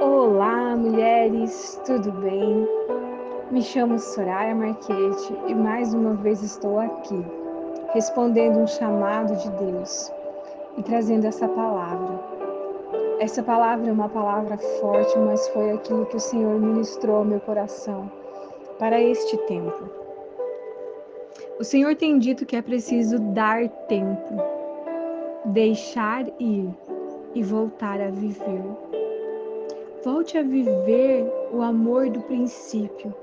Olá, mulheres, tudo bem? Me chamo Soraya Marchetti e mais uma vez estou aqui, respondendo um chamado de Deus e trazendo essa palavra. Essa palavra é uma palavra forte, mas foi aquilo que o Senhor ministrou ao meu coração para este tempo. O Senhor tem dito que é preciso dar tempo, deixar ir e voltar a viver. Volte a viver o amor do princípio,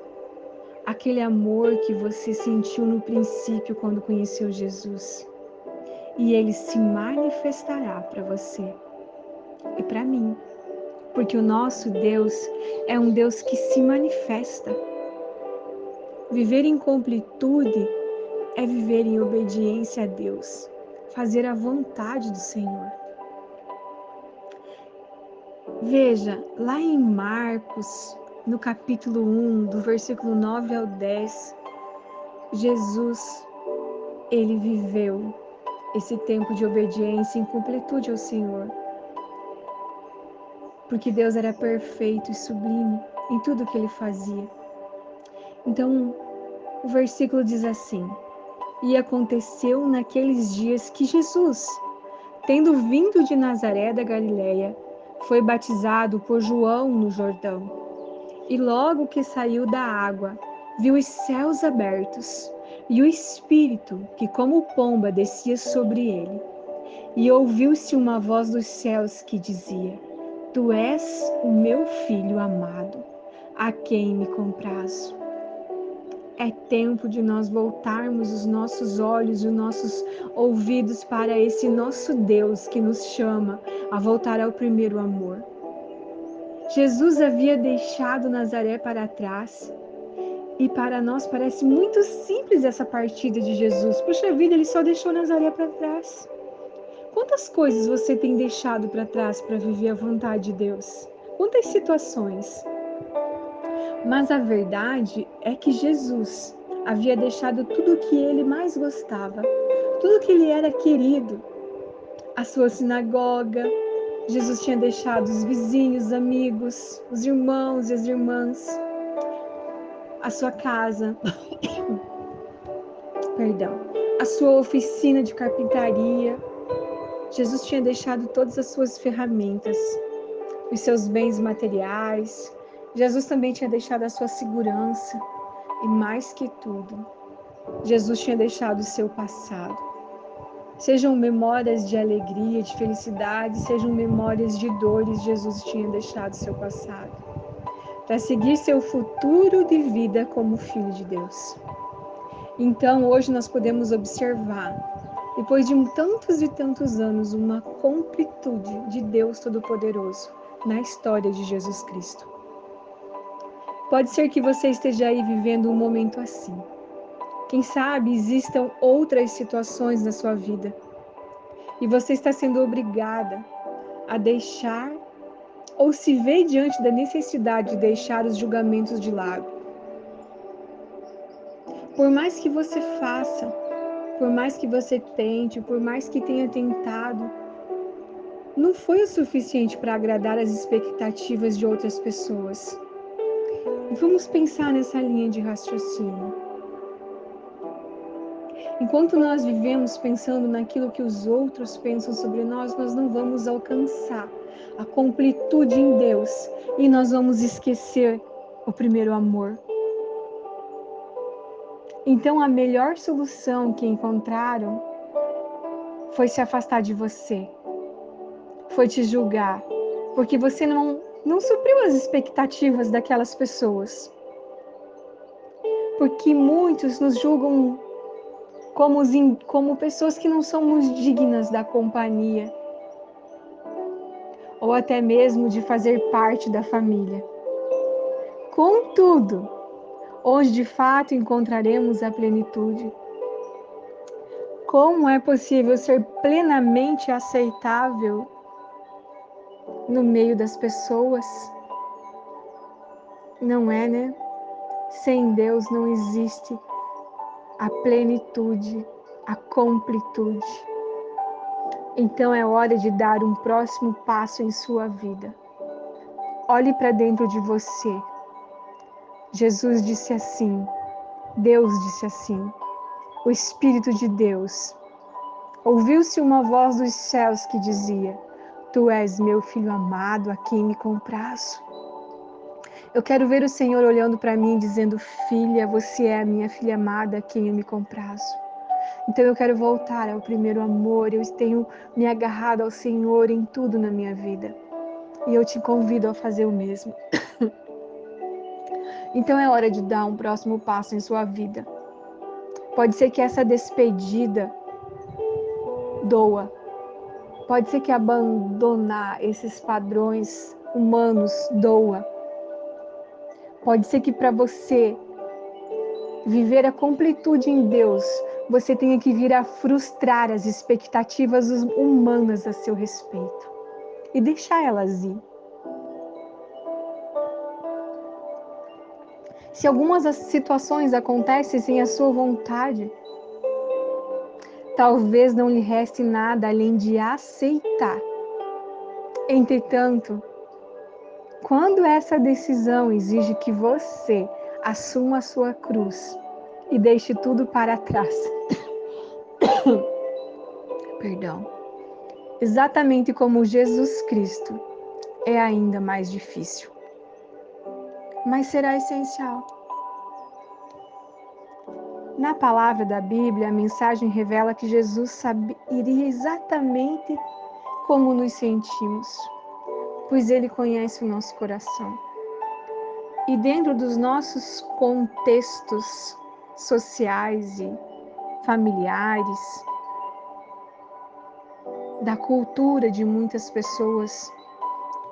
aquele amor que você sentiu no princípio quando conheceu Jesus. E ele se manifestará para você e para mim, porque o nosso Deus é um Deus que se manifesta. Viver em completude é viver em obediência a Deus, fazer a vontade do Senhor. Veja, lá em Marcos, no capítulo 1, do versículo 9 ao 10, Jesus, ele viveu esse tempo de obediência em completude ao Senhor. Porque Deus era perfeito e sublime em tudo que ele fazia. Então, o versículo diz assim: E aconteceu naqueles dias que Jesus, tendo vindo de Nazaré da Galileia, foi batizado por João no Jordão. E logo que saiu da água, viu os céus abertos e o Espírito, que como pomba descia sobre ele. E ouviu-se uma voz dos céus que dizia: Tu és o meu filho amado, a quem me comprazo. É tempo de nós voltarmos os nossos olhos os nossos ouvidos para esse nosso Deus que nos chama a voltar ao primeiro amor. Jesus havia deixado Nazaré para trás e para nós parece muito simples essa partida de Jesus. Puxa vida, ele só deixou Nazaré para trás. Quantas coisas você tem deixado para trás para viver a vontade de Deus? Quantas situações? Mas a verdade é que Jesus havia deixado tudo o que ele mais gostava, tudo que ele era querido. A sua sinagoga, Jesus tinha deixado os vizinhos, amigos, os irmãos e as irmãs, a sua casa, perdão, a sua oficina de carpintaria. Jesus tinha deixado todas as suas ferramentas, os seus bens materiais, Jesus também tinha deixado a sua segurança e, mais que tudo, Jesus tinha deixado o seu passado. Sejam memórias de alegria, de felicidade, sejam memórias de dores, Jesus tinha deixado o seu passado. Para seguir seu futuro de vida como filho de Deus. Então, hoje nós podemos observar, depois de tantos e tantos anos, uma completude de Deus Todo-Poderoso na história de Jesus Cristo. Pode ser que você esteja aí vivendo um momento assim. Quem sabe existam outras situações na sua vida e você está sendo obrigada a deixar ou se vê diante da necessidade de deixar os julgamentos de lado. Por mais que você faça, por mais que você tente, por mais que tenha tentado, não foi o suficiente para agradar as expectativas de outras pessoas. Vamos pensar nessa linha de raciocínio. Enquanto nós vivemos pensando naquilo que os outros pensam sobre nós, nós não vamos alcançar a completude em Deus e nós vamos esquecer o primeiro amor. Então, a melhor solução que encontraram foi se afastar de você, foi te julgar, porque você não não supriu as expectativas daquelas pessoas. Porque muitos nos julgam como, como pessoas que não somos dignas da companhia, ou até mesmo de fazer parte da família. Contudo, onde de fato encontraremos a plenitude? Como é possível ser plenamente aceitável no meio das pessoas. Não é, né? Sem Deus não existe a plenitude, a completude. Então é hora de dar um próximo passo em sua vida. olhe para dentro de você. Jesus disse assim, Deus disse assim, o Espírito de Deus. Ouviu-se uma voz dos céus que dizia: Tu és meu filho amado, a quem me comprazo. Eu quero ver o Senhor olhando para mim dizendo: Filha, você é a minha filha amada, a quem eu me comprazo. Então eu quero voltar ao primeiro amor. Eu tenho me agarrado ao Senhor em tudo na minha vida. E eu te convido a fazer o mesmo. então é hora de dar um próximo passo em sua vida. Pode ser que essa despedida doa. Pode ser que abandonar esses padrões humanos doa. Pode ser que para você viver a completude em Deus, você tenha que vir a frustrar as expectativas humanas a seu respeito e deixar elas ir. Se algumas situações acontecem sem a sua vontade, talvez não lhe reste nada além de aceitar. Entretanto, quando essa decisão exige que você assuma a sua cruz e deixe tudo para trás, Perdão. Exatamente como Jesus Cristo, é ainda mais difícil. Mas será essencial. Na palavra da Bíblia, a mensagem revela que Jesus saberia exatamente como nos sentimos, pois ele conhece o nosso coração. E dentro dos nossos contextos sociais e familiares, da cultura de muitas pessoas,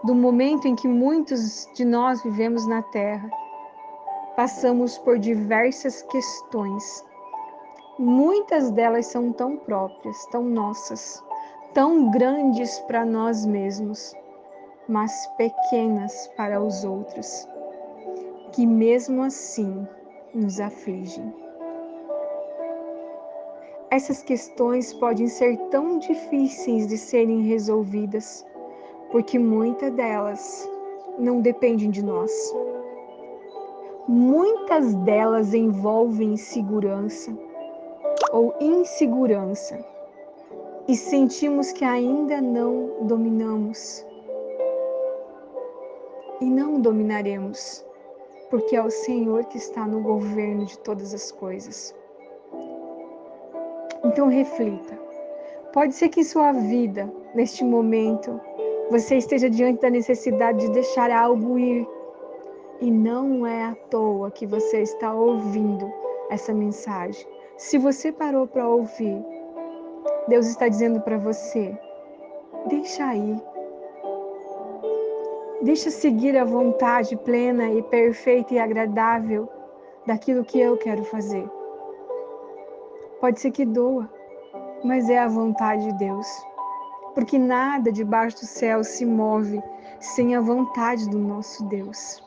do momento em que muitos de nós vivemos na Terra. Passamos por diversas questões. Muitas delas são tão próprias, tão nossas, tão grandes para nós mesmos, mas pequenas para os outros, que mesmo assim nos afligem essas questões podem ser tão difíceis de serem resolvidas, porque muitas delas não dependem de nós. Muitas delas envolvem segurança ou insegurança e sentimos que ainda não dominamos. E não dominaremos, porque é o Senhor que está no governo de todas as coisas. Então reflita. Pode ser que em sua vida, neste momento, você esteja diante da necessidade de deixar algo ir. E não é à toa que você está ouvindo essa mensagem. Se você parou para ouvir, Deus está dizendo para você: deixa aí. Deixa seguir a vontade plena e perfeita e agradável daquilo que eu quero fazer. Pode ser que doa, mas é a vontade de Deus. Porque nada debaixo do céu se move sem a vontade do nosso Deus.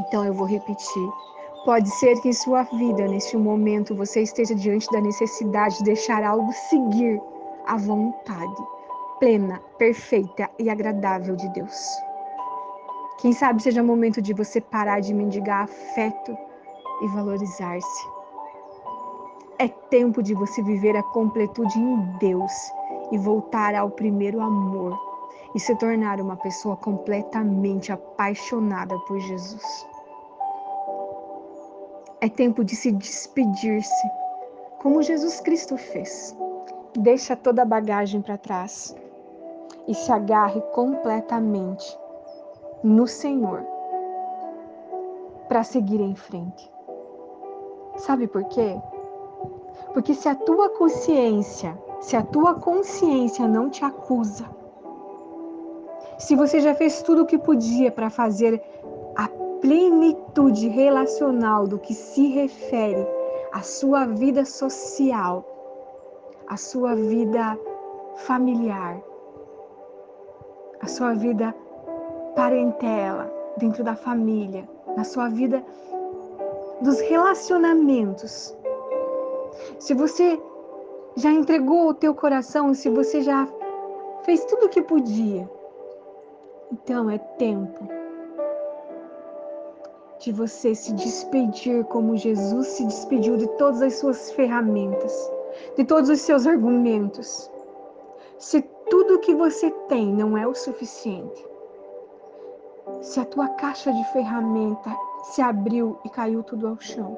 Então eu vou repetir. Pode ser que em sua vida, neste momento, você esteja diante da necessidade de deixar algo seguir a vontade plena, perfeita e agradável de Deus. Quem sabe seja momento de você parar de mendigar afeto e valorizar-se. É tempo de você viver a completude em Deus e voltar ao primeiro amor e se tornar uma pessoa completamente apaixonada por Jesus. É tempo de se despedir-se, como Jesus Cristo fez. Deixa toda a bagagem para trás e se agarre completamente no Senhor para seguir em frente. Sabe por quê? Porque se a tua consciência, se a tua consciência não te acusa, se você já fez tudo o que podia para fazer a plenitude relacional do que se refere à sua vida social, à sua vida familiar, à sua vida parentela, dentro da família, na sua vida dos relacionamentos, se você já entregou o teu coração, se você já fez tudo o que podia, Então é tempo de você se despedir como Jesus se despediu de todas as suas ferramentas, de todos os seus argumentos. Se tudo que você tem não é o suficiente, se a tua caixa de ferramenta se abriu e caiu tudo ao chão,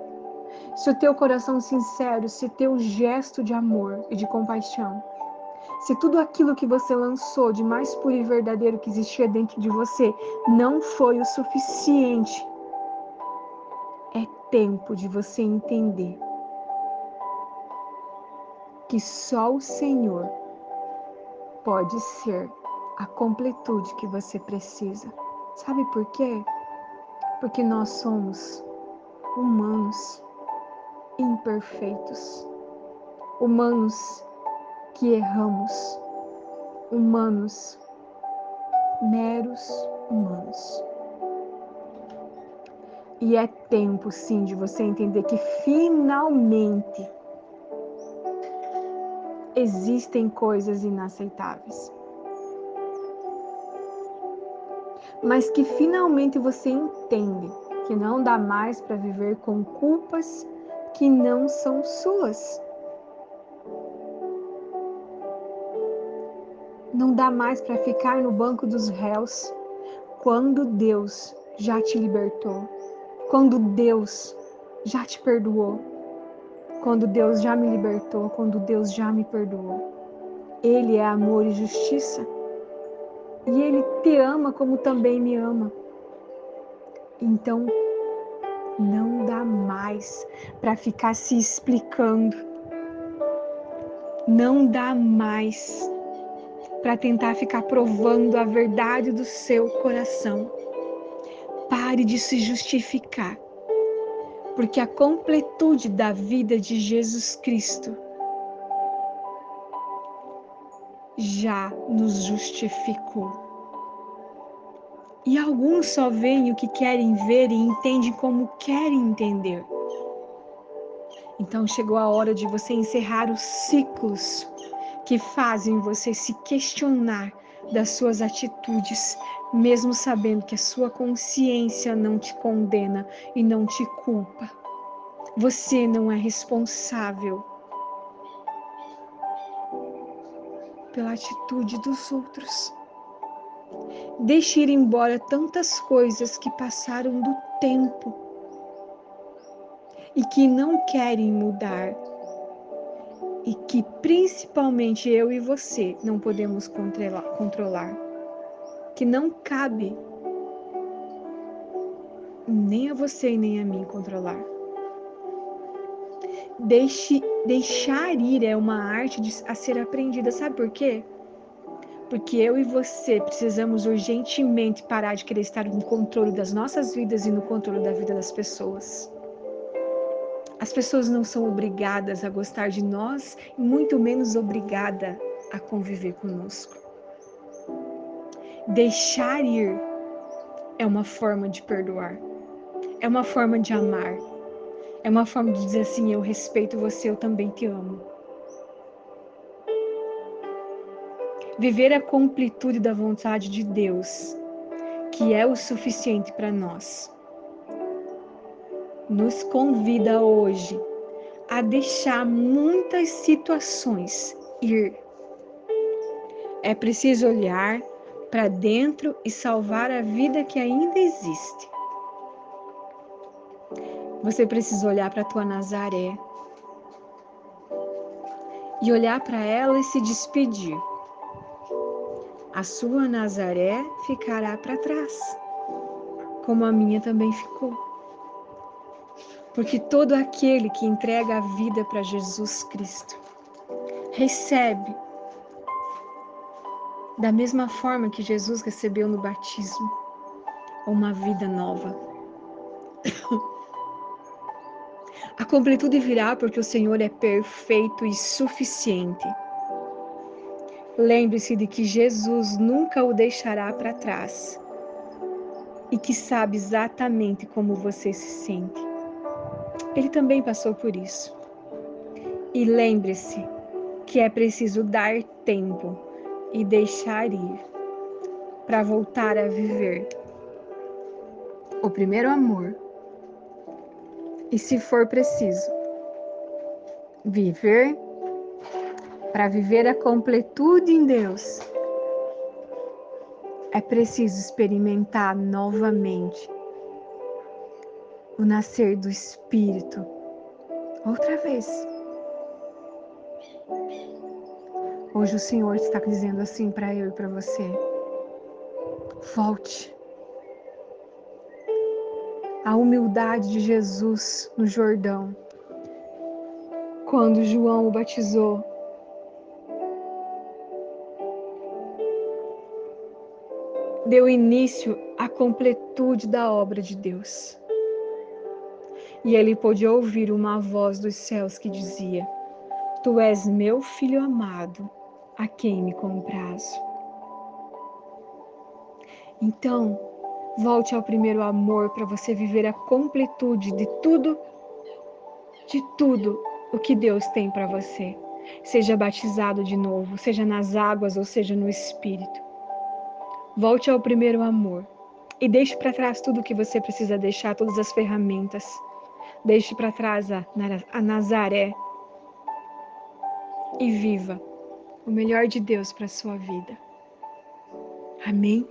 se o teu coração sincero, se teu gesto de amor e de compaixão, se tudo aquilo que você lançou de mais puro e verdadeiro que existia dentro de você não foi o suficiente é tempo de você entender que só o Senhor pode ser a completude que você precisa. Sabe por quê? Porque nós somos humanos imperfeitos, humanos que erramos, humanos, meros humanos. E é tempo, sim, de você entender que finalmente existem coisas inaceitáveis. Mas que finalmente você entende que não dá mais para viver com culpas que não são suas. Não dá mais para ficar no banco dos réus quando Deus já te libertou quando Deus já te perdoou, quando Deus já me libertou, quando Deus já me perdoou. Ele é amor e justiça. E Ele te ama como também me ama. Então, não dá mais para ficar se explicando. Não dá mais para tentar ficar provando a verdade do seu coração. Pare de se justificar, porque a completude da vida de Jesus Cristo já nos justificou. E alguns só veem o que querem ver e entendem como querem entender. Então chegou a hora de você encerrar os ciclos que fazem você se questionar das suas atitudes, mesmo sabendo que a sua consciência não te condena e não te culpa. Você não é responsável pela atitude dos outros. Deixe ir embora tantas coisas que passaram do tempo e que não querem mudar e que principalmente eu e você não podemos controlar, que não cabe nem a você e nem a mim controlar. Deixe, deixar ir é uma arte de, a ser aprendida, sabe por quê? Porque eu e você precisamos urgentemente parar de querer estar no controle das nossas vidas e no controle da vida das pessoas. As pessoas não são obrigadas a gostar de nós, e muito menos obrigada a conviver conosco. Deixar ir é uma forma de perdoar, é uma forma de amar, é uma forma de dizer assim: eu respeito você, eu também te amo. Viver a completude da vontade de Deus, que é o suficiente para nós nos convida hoje a deixar muitas situações ir. É preciso olhar para dentro e salvar a vida que ainda existe. Você precisa olhar para a tua Nazaré e olhar para ela e se despedir. A sua Nazaré ficará para trás, como a minha também ficou. Porque todo aquele que entrega a vida para Jesus Cristo recebe da mesma forma que Jesus recebeu no batismo uma vida nova. A completude virá porque o Senhor é perfeito e suficiente. Lembre-se de que Jesus nunca o deixará para trás e que sabe exatamente como você se sente. Ele também passou por isso. E lembre-se que é preciso dar tempo e deixar ir para voltar a viver o primeiro amor. E se for preciso, viver para viver a completude em Deus, é preciso experimentar novamente o nascer do Espírito outra vez. Hoje o Senhor está dizendo assim para eu e para você: volte. A humildade de Jesus no Jordão, quando João o batizou, deu início à completude da obra de Deus. E ele pôde ouvir uma voz dos céus que dizia: Tu és meu filho amado, a quem me comprazo. Então, volte ao primeiro amor para você viver a completude de tudo, de tudo o que Deus tem para você. Seja batizado de novo, seja nas águas ou seja no Espírito. Volte ao primeiro amor e deixe para trás tudo o que você precisa deixar, todas as ferramentas. Deixe para trás a, a Nazaré e viva o melhor de Deus para sua vida. Amém?